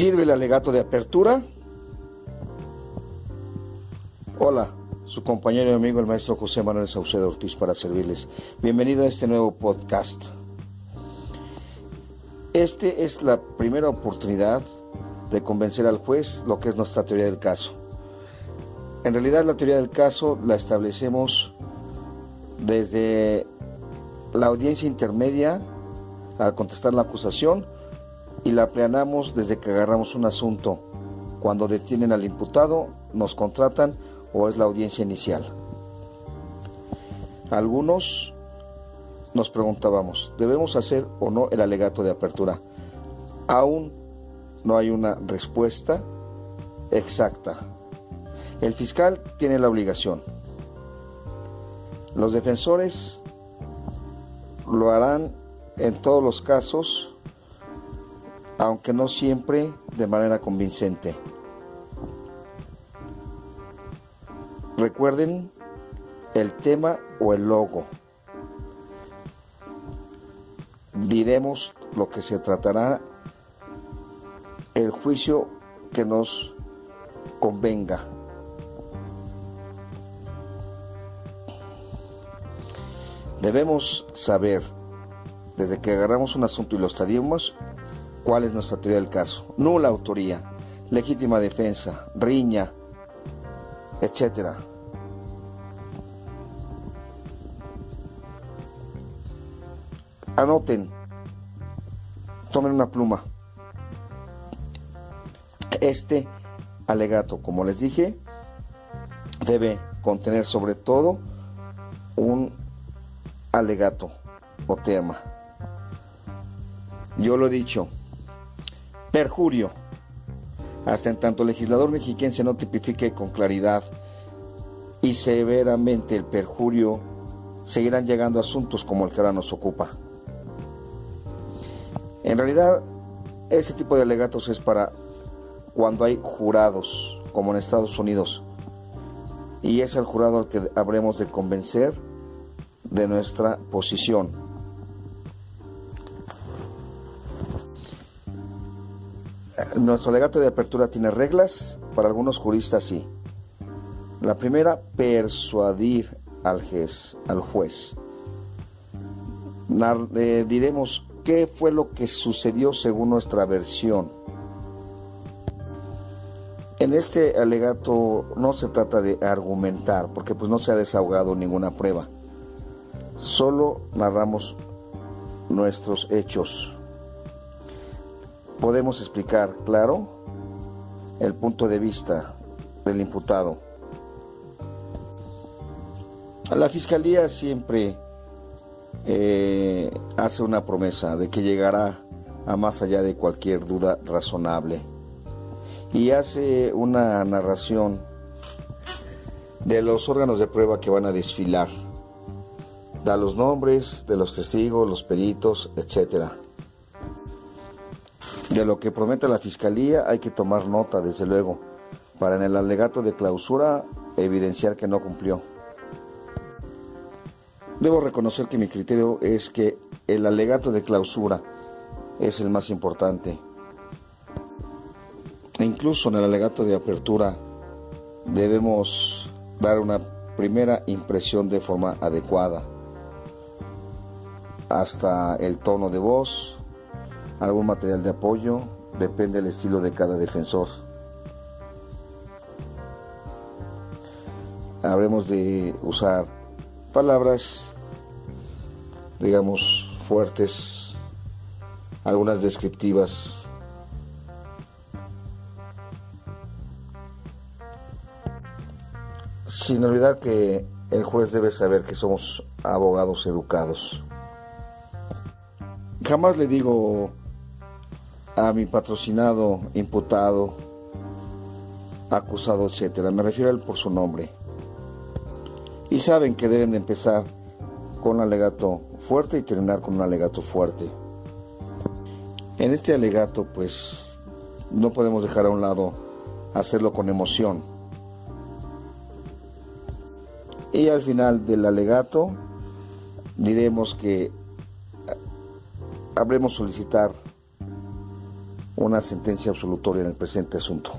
¿Sirve el alegato de apertura? Hola, su compañero y amigo el maestro José Manuel Saucedo Ortiz para servirles. Bienvenido a este nuevo podcast. Este es la primera oportunidad de convencer al juez lo que es nuestra teoría del caso. En realidad la teoría del caso la establecemos desde la audiencia intermedia al contestar la acusación y la planeamos desde que agarramos un asunto, cuando detienen al imputado, nos contratan o es la audiencia inicial. Algunos nos preguntábamos, ¿debemos hacer o no el alegato de apertura? Aún no hay una respuesta exacta. El fiscal tiene la obligación. Los defensores lo harán en todos los casos aunque no siempre de manera convincente. Recuerden el tema o el logo. Diremos lo que se tratará el juicio que nos convenga. Debemos saber, desde que agarramos un asunto y lo estadiamos, ¿Cuál es nuestra teoría del caso? Nula autoría, legítima defensa, riña, etcétera. Anoten, tomen una pluma. Este alegato, como les dije, debe contener sobre todo un alegato o tema. Yo lo he dicho, Perjurio. Hasta en tanto el legislador mexiquense no tipifique con claridad y severamente el perjurio, seguirán llegando asuntos como el que ahora nos ocupa. En realidad, ese tipo de alegatos es para cuando hay jurados, como en Estados Unidos, y es el jurado al que habremos de convencer de nuestra posición. Nuestro legato de apertura tiene reglas, para algunos juristas sí. La primera, persuadir al. Al juez. Eh, diremos qué fue lo que sucedió según nuestra versión. En este alegato no se trata de argumentar, porque pues no se ha desahogado ninguna prueba. Solo narramos nuestros hechos podemos explicar, claro, el punto de vista del imputado. La fiscalía siempre eh, hace una promesa de que llegará a más allá de cualquier duda razonable y hace una narración de los órganos de prueba que van a desfilar. Da los nombres de los testigos, los peritos, etcétera. De lo que promete la Fiscalía hay que tomar nota, desde luego, para en el alegato de clausura evidenciar que no cumplió. Debo reconocer que mi criterio es que el alegato de clausura es el más importante. E incluso en el alegato de apertura debemos dar una primera impresión de forma adecuada, hasta el tono de voz, algún material de apoyo, depende del estilo de cada defensor. Habremos de usar palabras, digamos, fuertes, algunas descriptivas. Sin olvidar que el juez debe saber que somos abogados educados. Jamás le digo a mi patrocinado, imputado, acusado, etcétera. Me refiero a él por su nombre. Y saben que deben de empezar con un alegato fuerte y terminar con un alegato fuerte. En este alegato, pues, no podemos dejar a un lado hacerlo con emoción. Y al final del alegato diremos que habremos solicitar una sentencia absolutoria en el presente asunto.